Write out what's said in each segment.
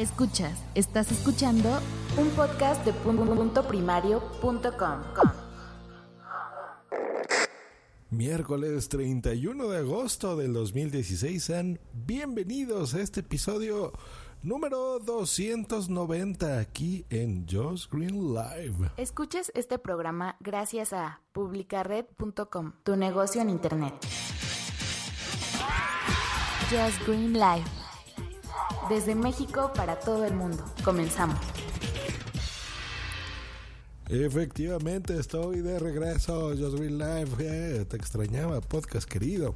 Escuchas, estás escuchando un podcast de punto primario.com. Miércoles 31 de agosto del 2016, sean bienvenidos a este episodio número 290 aquí en Josh Green Live. Escuches este programa gracias a publicared.com, tu negocio en internet. Just Green Live. Desde México para todo el mundo. Comenzamos. Efectivamente, estoy de regreso, Just Green Live. Eh, te extrañaba, podcast querido.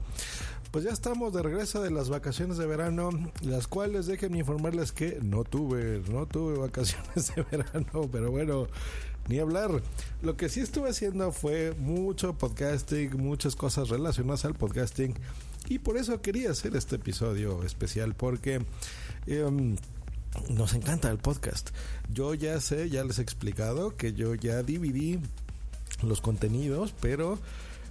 Pues ya estamos de regreso de las vacaciones de verano, las cuales déjenme informarles que no tuve, no tuve vacaciones de verano, pero bueno, ni hablar. Lo que sí estuve haciendo fue mucho podcasting, muchas cosas relacionadas al podcasting y por eso quería hacer este episodio especial porque em, nos encanta el podcast. Yo ya sé, ya les he explicado que yo ya dividí los contenidos, pero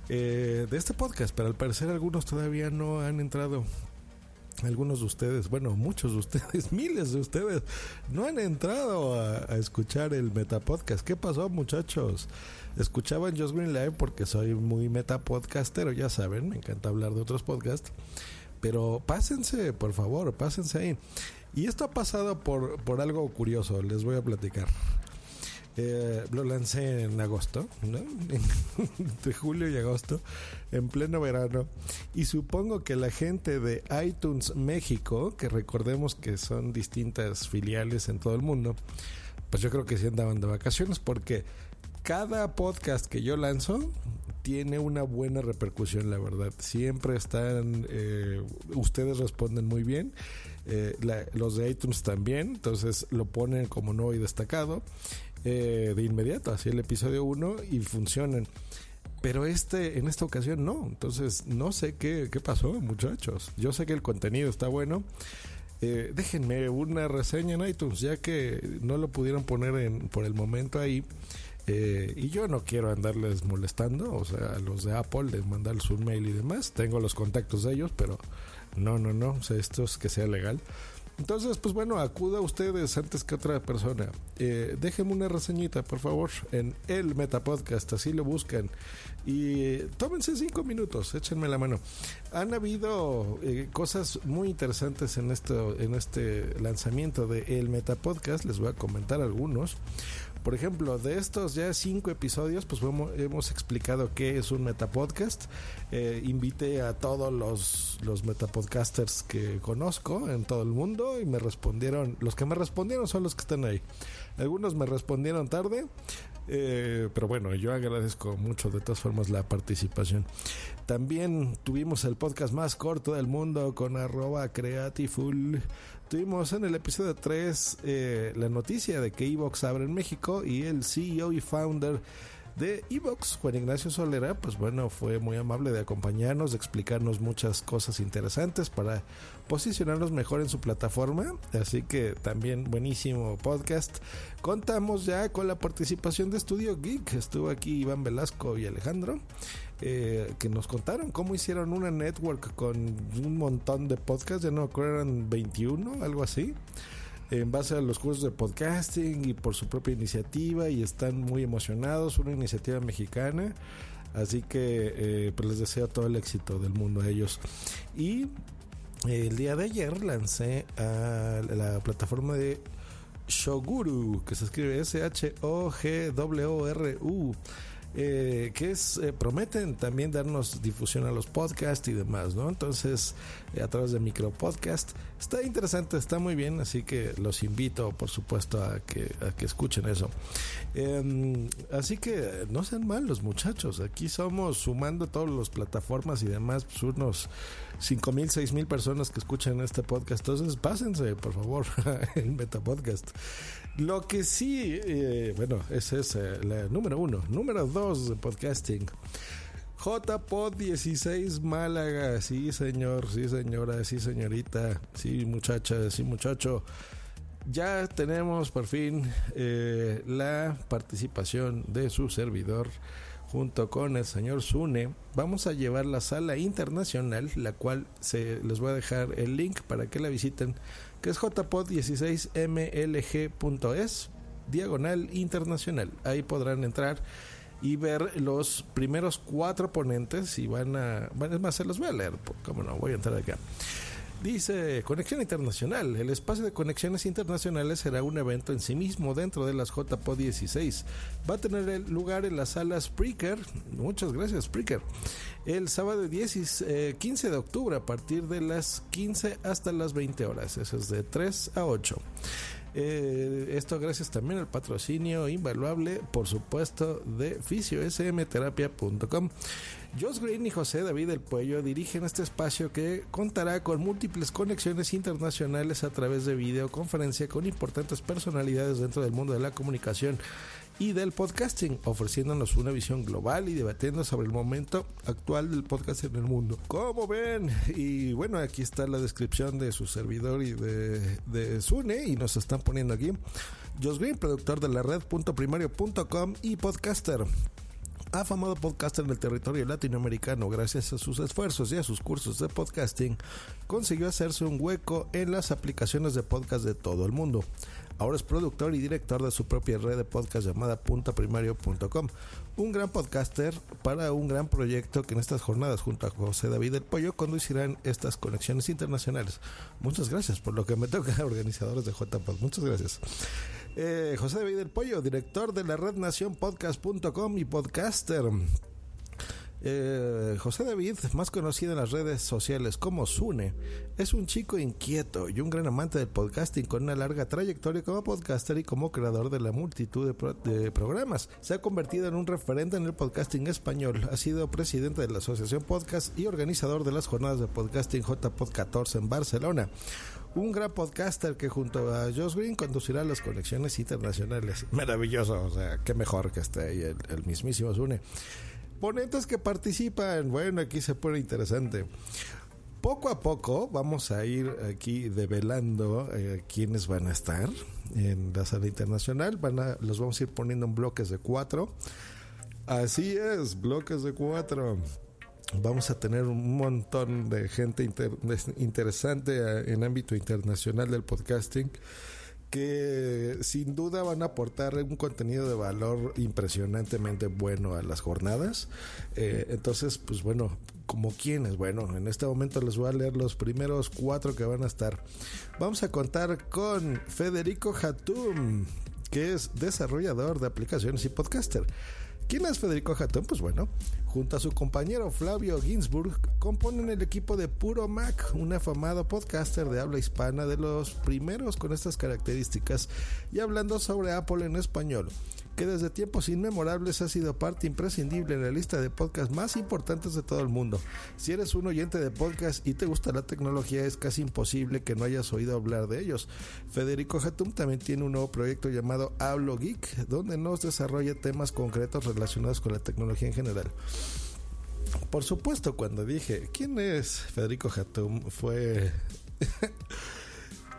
eh, de este podcast, pero al parecer algunos todavía no han entrado. Algunos de ustedes, bueno, muchos de ustedes, miles de ustedes, no han entrado a, escuchar el Metapodcast. ¿Qué pasó, muchachos? Escuchaban Just Green Live porque soy muy metapodcastero, ya saben, me encanta hablar de otros podcasts. Pero pásense, por favor, pásense ahí. Y esto ha pasado por, por algo curioso, les voy a platicar. Eh, lo lancé en agosto, ¿no? de julio y agosto, en pleno verano. Y supongo que la gente de iTunes México, que recordemos que son distintas filiales en todo el mundo, pues yo creo que sí andaban de vacaciones porque cada podcast que yo lanzo tiene una buena repercusión, la verdad. Siempre están, eh, ustedes responden muy bien. Eh, los de iTunes también, entonces lo ponen como nuevo y destacado. Eh, de inmediato, así el episodio 1 y funcionan. Pero este, en esta ocasión no. Entonces, no sé qué, qué pasó, muchachos. Yo sé que el contenido está bueno. Eh, déjenme una reseña en iTunes, ya que no lo pudieron poner en, por el momento ahí. Eh, y yo no quiero andarles molestando, o sea, a los de Apple, de mandarles un mail y demás. Tengo los contactos de ellos, pero no, no, no, o sea, esto es que sea legal. Entonces, pues bueno, acuda a ustedes antes que otra persona. Eh, déjenme una reseñita, por favor, en el Metapodcast, así lo buscan. Y tómense cinco minutos, échenme la mano. Han habido eh, cosas muy interesantes en, esto, en este lanzamiento de el Metapodcast, les voy a comentar algunos. Por ejemplo, de estos ya cinco episodios, pues hemos, explicado qué es un metapodcast. Eh, invité a todos los, los metapodcasters que conozco en todo el mundo y me respondieron, los que me respondieron son los que están ahí. Algunos me respondieron tarde, eh, pero bueno, yo agradezco mucho de todas formas la participación. También tuvimos el podcast más corto del mundo con arroba creatiful. Tuvimos en el episodio 3 eh, la noticia de que Evox abre en México y el CEO y founder de Evox, Juan Ignacio Solera, pues bueno, fue muy amable de acompañarnos, explicarnos muchas cosas interesantes para posicionarnos mejor en su plataforma. Así que también buenísimo podcast. Contamos ya con la participación de Estudio Geek. Estuvo aquí Iván Velasco y Alejandro. Eh, que nos contaron cómo hicieron una network con un montón de podcasts, ya no eran 21, algo así en base a los cursos de podcasting y por su propia iniciativa y están muy emocionados, una iniciativa mexicana. Así que eh, pues les deseo todo el éxito del mundo a ellos. Y eh, el día de ayer lancé a la plataforma de Shoguru, que se escribe S-H-O-G-W-R-U eh, que es, eh, prometen también darnos difusión a los podcasts y demás, ¿no? Entonces, eh, a través de micro podcast, está interesante, está muy bien, así que los invito, por supuesto, a que, a que escuchen eso. Em, así que no sean malos, muchachos, aquí somos sumando todas las plataformas y demás, pues unos 5 mil, 6 mil personas que escuchan este podcast, entonces pásense, por favor, el Meta Podcast. Lo que sí, eh, bueno, ese es el número uno. Número dos de podcasting. JPod 16 Málaga. Sí, señor, sí, señora, sí, señorita, sí, muchacha, sí, muchacho. Ya tenemos por fin eh, la participación de su servidor junto con el señor Sune. Vamos a llevar la sala internacional, la cual se les voy a dejar el link para que la visiten que es jpod16mlg.es, diagonal internacional. Ahí podrán entrar y ver los primeros cuatro ponentes y van a, es más, se los voy a leer, como no, voy a entrar acá. Dice Conexión Internacional. El espacio de conexiones internacionales será un evento en sí mismo dentro de las JPO 16. Va a tener lugar en la sala Spreaker. Muchas gracias, Spreaker. El sábado 10 15 eh, de octubre a partir de las 15 hasta las 20 horas. Eso es de 3 a 8. Eh, esto gracias también al patrocinio invaluable, por supuesto, de fisiosmterapia.com. Josh Green y José David del Puello dirigen este espacio que contará con múltiples conexiones internacionales a través de videoconferencia con importantes personalidades dentro del mundo de la comunicación y del podcasting, ofreciéndonos una visión global y debatiendo sobre el momento actual del podcast en el mundo. Como ven, y bueno, aquí está la descripción de su servidor y de, de Sune, y nos están poniendo aquí. Josh Green, productor de la red.primario.com y podcaster afamado podcaster del territorio latinoamericano, gracias a sus esfuerzos y a sus cursos de podcasting, consiguió hacerse un hueco en las aplicaciones de podcast de todo el mundo. Ahora es productor y director de su propia red de podcast llamada puntaprimario.com. Un gran podcaster para un gran proyecto que en estas jornadas junto a José David del Pollo conducirán estas conexiones internacionales. Muchas gracias por lo que me toca, organizadores de JPod. Muchas gracias. Eh, José David del Pollo, director de la red nacionpodcast.com y podcaster. Eh, José David, más conocido en las redes sociales como Sune, es un chico inquieto y un gran amante del podcasting con una larga trayectoria como podcaster y como creador de la multitud de, programas. Se ha convertido en un referente en el podcasting español. Ha sido presidente de la Asociación Podcast y organizador de las jornadas de podcasting JPod 14 en Barcelona un gran podcaster que junto a Josh Green conducirá las conexiones internacionales. Maravilloso, o sea, qué mejor que esté ahí el, mismísimo Zune. Ponentes que participan, bueno, aquí se pone interesante. Poco a poco vamos a ir aquí develando eh, quiénes van a estar en la sala internacional. Van a, los vamos a ir poniendo en bloques de cuatro. Así es, bloques de cuatro vamos a tener un montón de gente interesante eh, en ámbito internacional del podcasting que sin duda van a aportar un contenido de valor impresionantemente bueno a las jornadas. Eh, entonces, pues bueno, como quienes, bueno, en este momento les voy a leer los primeros cuatro que van a estar. Vamos a contar con Federico Hatum, que es desarrollador de aplicaciones y podcaster. ¿Quién es Federico Hatton? Pues bueno, junto a su compañero Flavio Ginsburg, componen el equipo de Puro Mac, un afamado podcaster de habla hispana de los primeros con estas características y hablando sobre Apple en español que desde tiempos inmemorables ha sido parte imprescindible en la lista de podcasts más importantes de todo el mundo. Si eres un oyente de podcast y te gusta la tecnología, es casi imposible que no hayas oído hablar de ellos. Federico Hatum también tiene un nuevo proyecto llamado Hablo Geek, donde nos desarrolla temas concretos relacionados con la tecnología en general. Por supuesto, cuando dije, ¿quién es Federico Hatum? Fue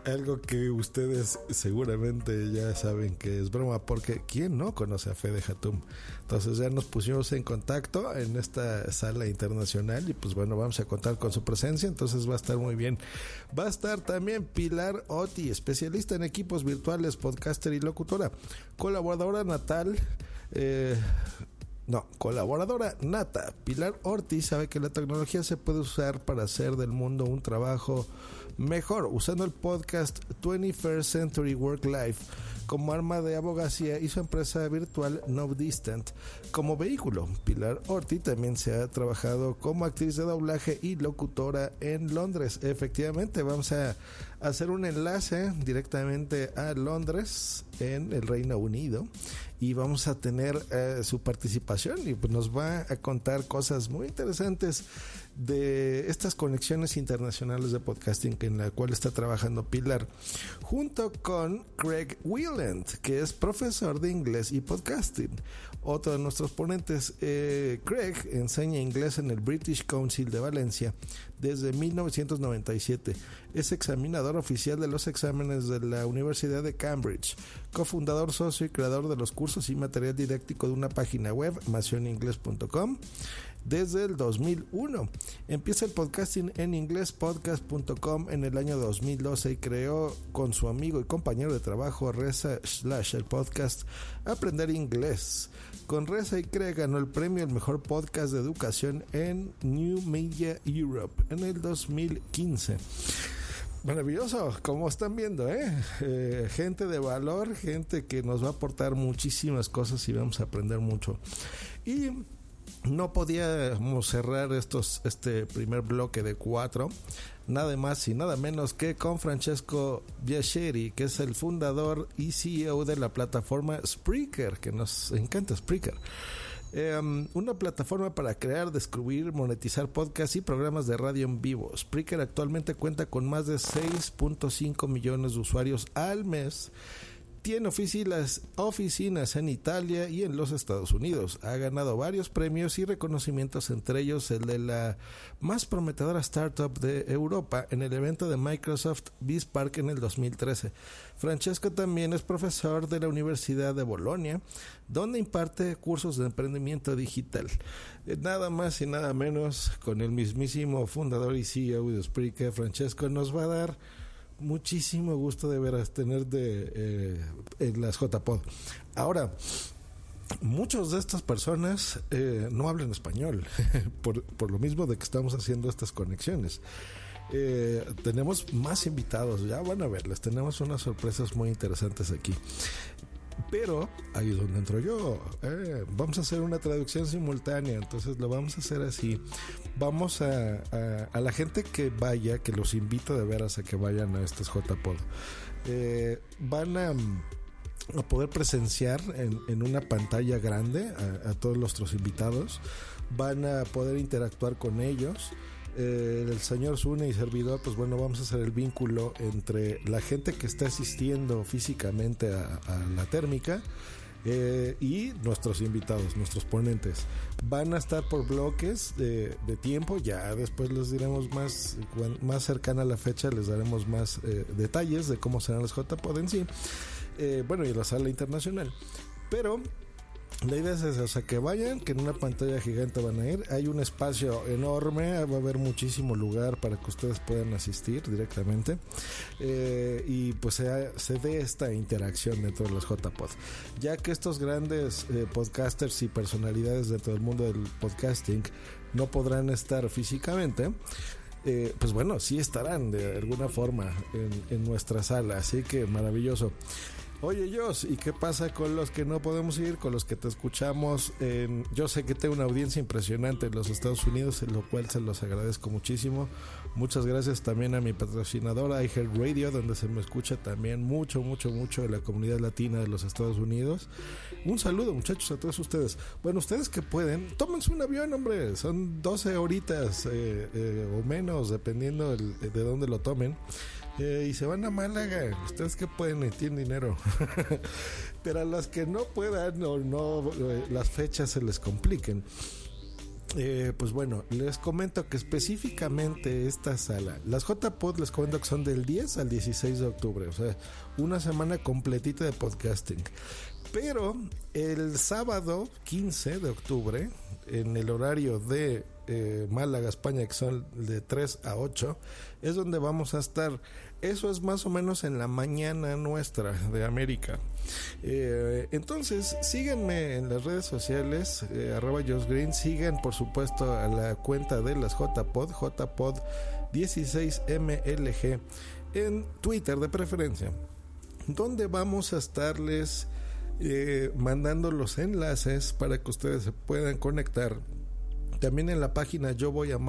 algo que ustedes seguramente ya saben que es broma, porque ¿quién no conoce a Fede Hatum? Entonces ya nos pusimos en contacto en esta sala internacional y pues bueno, vamos a contar con su presencia, entonces va a estar muy bien. Va a estar también Pilar Oti, especialista en equipos virtuales, podcaster y locutora, colaboradora natal. Eh, no, colaboradora nata. Pilar Ortiz sabe que la tecnología se puede usar para hacer del mundo un trabajo mejor usando el podcast 21st Century Work Life como arma de abogacía y su empresa virtual No Distant como vehículo. Pilar Orti también se ha trabajado como actriz de doblaje y locutora en Londres. Efectivamente, vamos a hacer un enlace directamente a Londres en el Reino Unido y vamos a tener eh, su participación y pues nos va a contar cosas muy interesantes de estas conexiones internacionales de podcasting en la cual está trabajando Pilar junto con Craig Wieland que es profesor de inglés y podcasting. Otro de nuestros ponentes eh, Craig enseña inglés en el British Council de Valencia desde 1997 es examinador oficial de los exámenes de la Universidad de Cambridge cofundador socio y creador de los cursos y material didáctico de una página web macioninglés.com desde el 2001. Empieza el podcasting en inglés podcast.com en el año 2012 y creó con su amigo y compañero de trabajo Reza Slash el podcast Aprender Inglés. Con Reza y Crea ganó el premio al mejor podcast de educación en New Media Europe en el 2015. Maravilloso, como están viendo, ¿eh? ¿eh? Gente de valor, gente que nos va a aportar muchísimas cosas y vamos a aprender mucho. Y no podíamos cerrar estos, este primer bloque de cuatro, nada más y nada menos que con Francesco Biacheri, que es el fundador y CEO de la plataforma Spreaker, que nos encanta Spreaker. Em, una plataforma para crear, descubrir, monetizar podcasts y programas de radio en vivo. Spreaker actualmente cuenta con más de 6.5 millones de usuarios al mes tiene oficinas, oficinas en Italia y en los Estados Unidos. Ha ganado varios premios y reconocimientos, entre ellos el de la más prometedora startup de Europa en el evento de Microsoft BizPark en el 2013. Francesco también es profesor de la Universidad de Bolonia, donde imparte cursos de emprendimiento digital. Eh, nada más y nada menos con el mismísimo fundador y CEO de Spreaker, Francesco nos va a dar muchísimo gusto de veras tener de eh, en las JPod. Ahora, muchos de estas personas eh, no hablan español, por, por, lo mismo de que estamos haciendo estas conexiones. Eh, tenemos más invitados, ya van a verles, tenemos unas sorpresas muy interesantes aquí. Pero ahí es donde entro yo. Eh, vamos a hacer una traducción simultánea, entonces lo vamos a hacer así. Vamos a, a, la gente que vaya, que los invito de veras a que vayan a estos JPod. Eh, van a, a, poder presenciar en, en una pantalla grande a, a todos nuestros invitados. Van a poder interactuar con ellos. Eh, el señor Zune y servidor, pues bueno, vamos a hacer el vínculo entre la gente que está asistiendo físicamente a, la térmica eh, y nuestros invitados, nuestros ponentes. Van a estar por bloques de, tiempo, ya después les diremos más, más cercana a la fecha, les daremos más eh, detalles de cómo serán los JPod en sí. bueno, y la sala internacional. Pero la idea es esa, o sea, que vayan, que en una pantalla gigante van a ir. Hay un espacio enorme, va a haber muchísimo lugar para que ustedes puedan asistir directamente. Eh, y pues se, dé esta interacción dentro de los JPod. Ya que estos grandes eh, podcasters y personalidades dentro del mundo del podcasting no podrán estar físicamente. Eh, pues bueno, sí estarán de alguna forma en nuestra sala, así que maravilloso. Oye, Jos, ¿y qué pasa con los que no podemos ir, con los que te escuchamos? Yo sé que tengo una audiencia impresionante en los Estados Unidos, en lo cual se los agradezco muchísimo. Muchas gracias también a mi patrocinadora Radio, donde se me escucha también mucho, mucho, mucho de la comunidad latina de los Estados Unidos. Un saludo, muchachos, a todos ustedes. Bueno, ustedes que pueden, tómense un avión, hombre. Son 12 horitas eh, eh, o menos, dependiendo de dónde lo tomen. Eh, y se van a Málaga. Ustedes que pueden y tienen dinero. Pero a los que no puedan o no eh, las fechas se les compliquen. Eh, pues bueno, les comento que específicamente esta sala, las JPod les comento que son del 10 al 16 de octubre, o sea, una semana completita de podcasting. Pero el sábado 15 de octubre, en el horario de Málaga, España, que son de 3 a 8, es donde vamos a estar eso es más o menos en la mañana nuestra de América. Eh, entonces, síganme en las redes sociales, eh, arroba Green. Sigan, por supuesto, a la cuenta de las JPod, JPod 16MLG, en Twitter de preferencia, donde vamos a estarles eh, mandando los enlaces para que ustedes se puedan conectar. También en la página yo voy a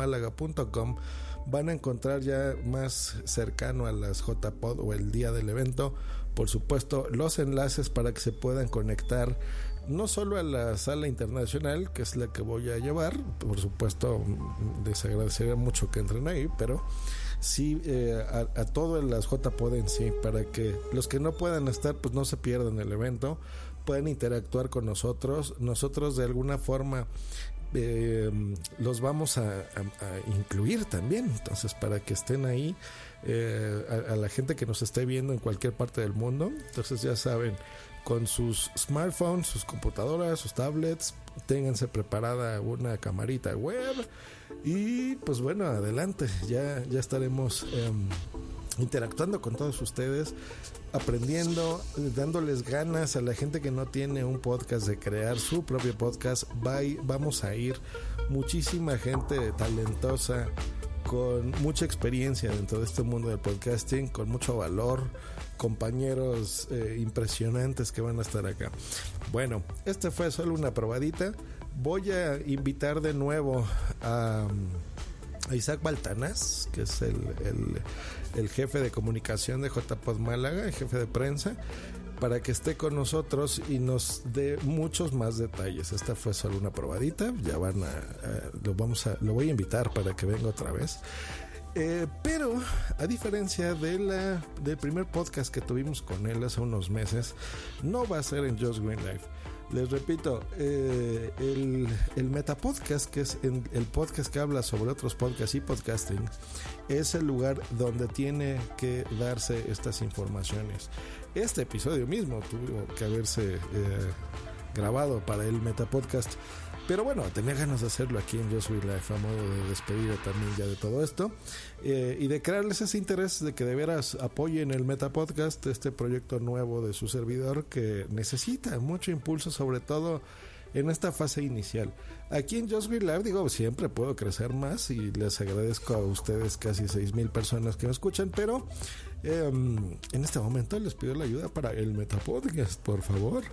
van a encontrar ya más cercano a las JPod o el día del evento, por supuesto, los enlaces para que se puedan conectar no solo a la sala internacional, que es la que voy a llevar, por supuesto, les agradecería mucho que entren ahí, pero sí eh, a, a todo las JPod en sí, para que los que no puedan estar, pues no se pierdan el evento, puedan interactuar con nosotros, nosotros de alguna forma eh, los vamos a, incluir también. Entonces, para que estén ahí, eh, a, la gente que nos esté viendo en cualquier parte del mundo, entonces ya saben con sus smartphones, sus computadoras, sus tablets. Ténganse preparada una camarita web. Y pues bueno, adelante. Ya, ya estaremos em, interactuando con todos ustedes, aprendiendo, dándoles ganas a la gente que no tiene un podcast de crear su propio podcast. vamos a ir muchísima gente talentosa con mucha experiencia dentro de este mundo del podcasting, con mucho valor, compañeros eh, impresionantes que van a estar acá. Bueno, este fue solo una probadita. Voy a invitar de nuevo a, Isaac Baltanás, que es el, el, jefe de comunicación de JPod Málaga, el jefe de prensa para que esté con nosotros y nos dé muchos más detalles. Esta fue solo una probadita, ya van a, lo vamos a, lo voy a invitar para que venga otra vez. Eh, pero a diferencia de la, del primer podcast que tuvimos con él hace unos meses, no va a ser en Just Green Life. Les repito, eh, el, el Metapodcast, que es el podcast que habla sobre otros podcasts y podcasting, es el lugar donde tiene que darse estas informaciones. Este episodio mismo tuvo que haberse eh, grabado para el Metapodcast. Pero bueno, tenía ganas de hacerlo aquí en Yo Soy Life a modo de despedida también ya de todo esto eh, y de crearles ese interés de que de veras apoyen el Metapodcast, este proyecto nuevo de su servidor que necesita mucho impulso, sobre todo en esta fase inicial. Aquí en Just Green Live digo, siempre puedo crecer más y les agradezco a ustedes casi mil personas que me escuchan, pero em, en este momento les pido la ayuda para el Metapodcast, por favor.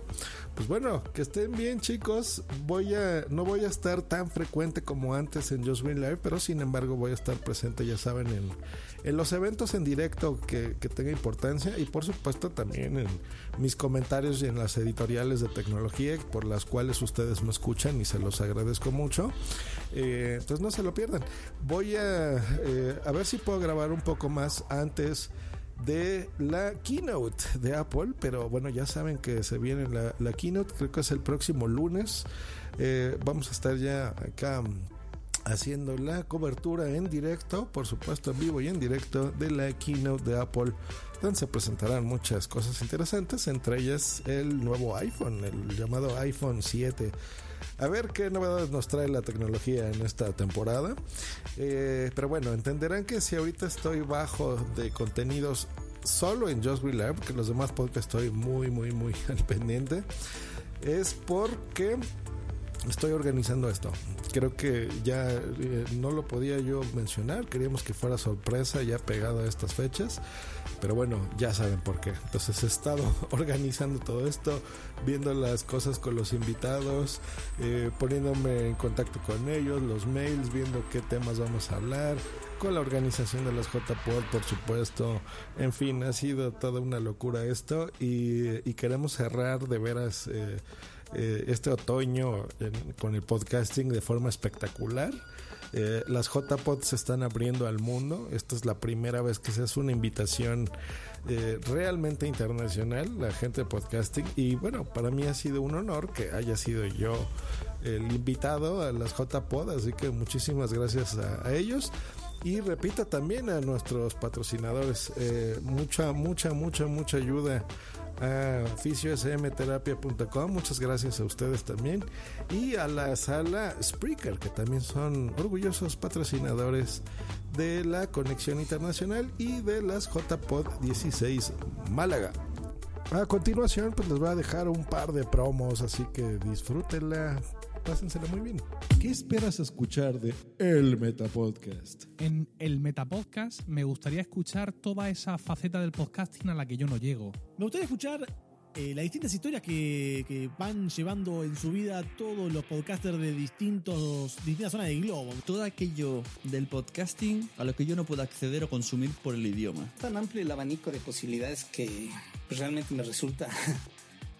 Pues bueno, que estén bien chicos. Voy a, no voy a estar tan frecuente como antes en Just Green Live, pero sin embargo voy a estar presente, ya saben, en, en los eventos en directo que, que tenga importancia y por supuesto también en mis comentarios y en las editoriales de tecnología por las cuales ustedes me escuchan y se los agradezco mucho. Eh, entonces no se lo pierdan. Voy a, eh, a ver si puedo grabar un poco más antes de la keynote de Apple, pero bueno, ya saben que se viene la, la keynote, creo que es el próximo lunes. Eh, vamos a estar ya acá haciendo la cobertura en directo, por supuesto en vivo y en directo de la keynote de Apple, donde se presentarán muchas cosas interesantes, entre ellas el nuevo iPhone, el llamado iPhone 7. A ver qué novedades nos trae la tecnología en esta temporada. Eh, pero bueno, entenderán que si ahorita estoy bajo de contenidos solo en Just Live, porque los demás podcasts estoy muy, muy, muy al pendiente, es porque estoy organizando esto. Creo que ya eh, no lo podía yo mencionar, queríamos que fuera sorpresa ya pegado a estas fechas, pero bueno, ya saben por qué. Entonces he estado organizando todo esto, viendo las cosas con los invitados, eh, poniéndome en contacto con ellos, los mails, viendo qué temas vamos a hablar, con la organización de los JPod, por supuesto. En fin, ha sido toda una locura esto y, queremos cerrar de veras. Eh, eh, este otoño con el podcasting de forma espectacular. Eh, las JPod se están abriendo al mundo. Esta es la primera vez que se hace una invitación eh, realmente internacional, la gente de podcasting. Y bueno, para mí ha sido un honor que haya sido yo el invitado a las JPod, así que muchísimas gracias a, ellos. Y repita también a nuestros patrocinadores, mucha, mucha, mucha, mucha ayuda a. Muchas gracias a ustedes también. Y a la sala Spreaker, que también son orgullosos patrocinadores de la Conexión Internacional y de las JPod 16 Málaga. A continuación, pues les voy a dejar un par de promos, así que disfrútenla pásensela muy bien. ¿Qué esperas escuchar de El Metapodcast? En el Metapodcast me gustaría escuchar toda esa faceta del podcasting a la que yo no llego. Me gustaría escuchar eh, las distintas historias que, van llevando en su vida todos los podcasters de distintos, distintas zonas del globo. Todo aquello del podcasting a lo que yo no puedo acceder o consumir por el idioma. Tan amplio el abanico de posibilidades que realmente me resulta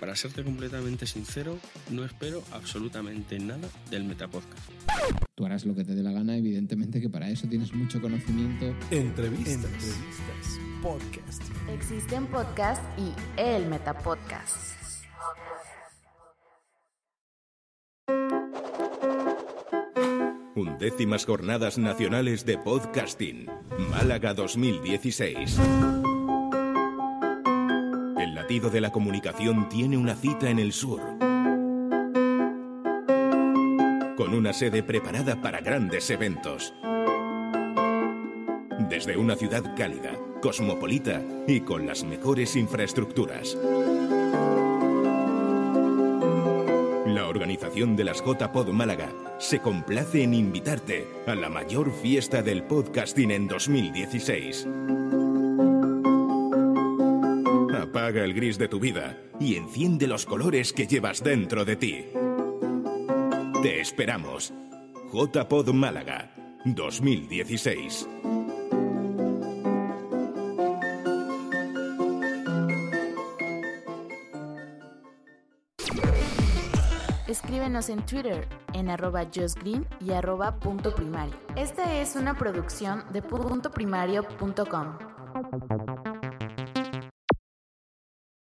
Para serte completamente sincero, no espero absolutamente nada del Metapodcast. Tú harás lo que te dé la gana, evidentemente que para eso tienes mucho conocimiento. Entrevistas. Entrevistas. Podcast. Existen podcast y el Metapodcast. Undécimas Jornadas Nacionales de Podcasting, Málaga 2016. Latido de la comunicación tiene una cita en el sur. Con una sede preparada para grandes eventos. Desde una ciudad cálida, cosmopolita y con las mejores infraestructuras. La organización de las JPod Málaga se complace en invitarte a la mayor fiesta del podcasting en 2016. Apaga el gris de tu vida y enciende los colores que llevas dentro de ti. Te esperamos. JPod Málaga 2016. Escríbenos en Twitter en arroba justgreen y arroba punto primario. Esta es una producción de puntoprimario.com.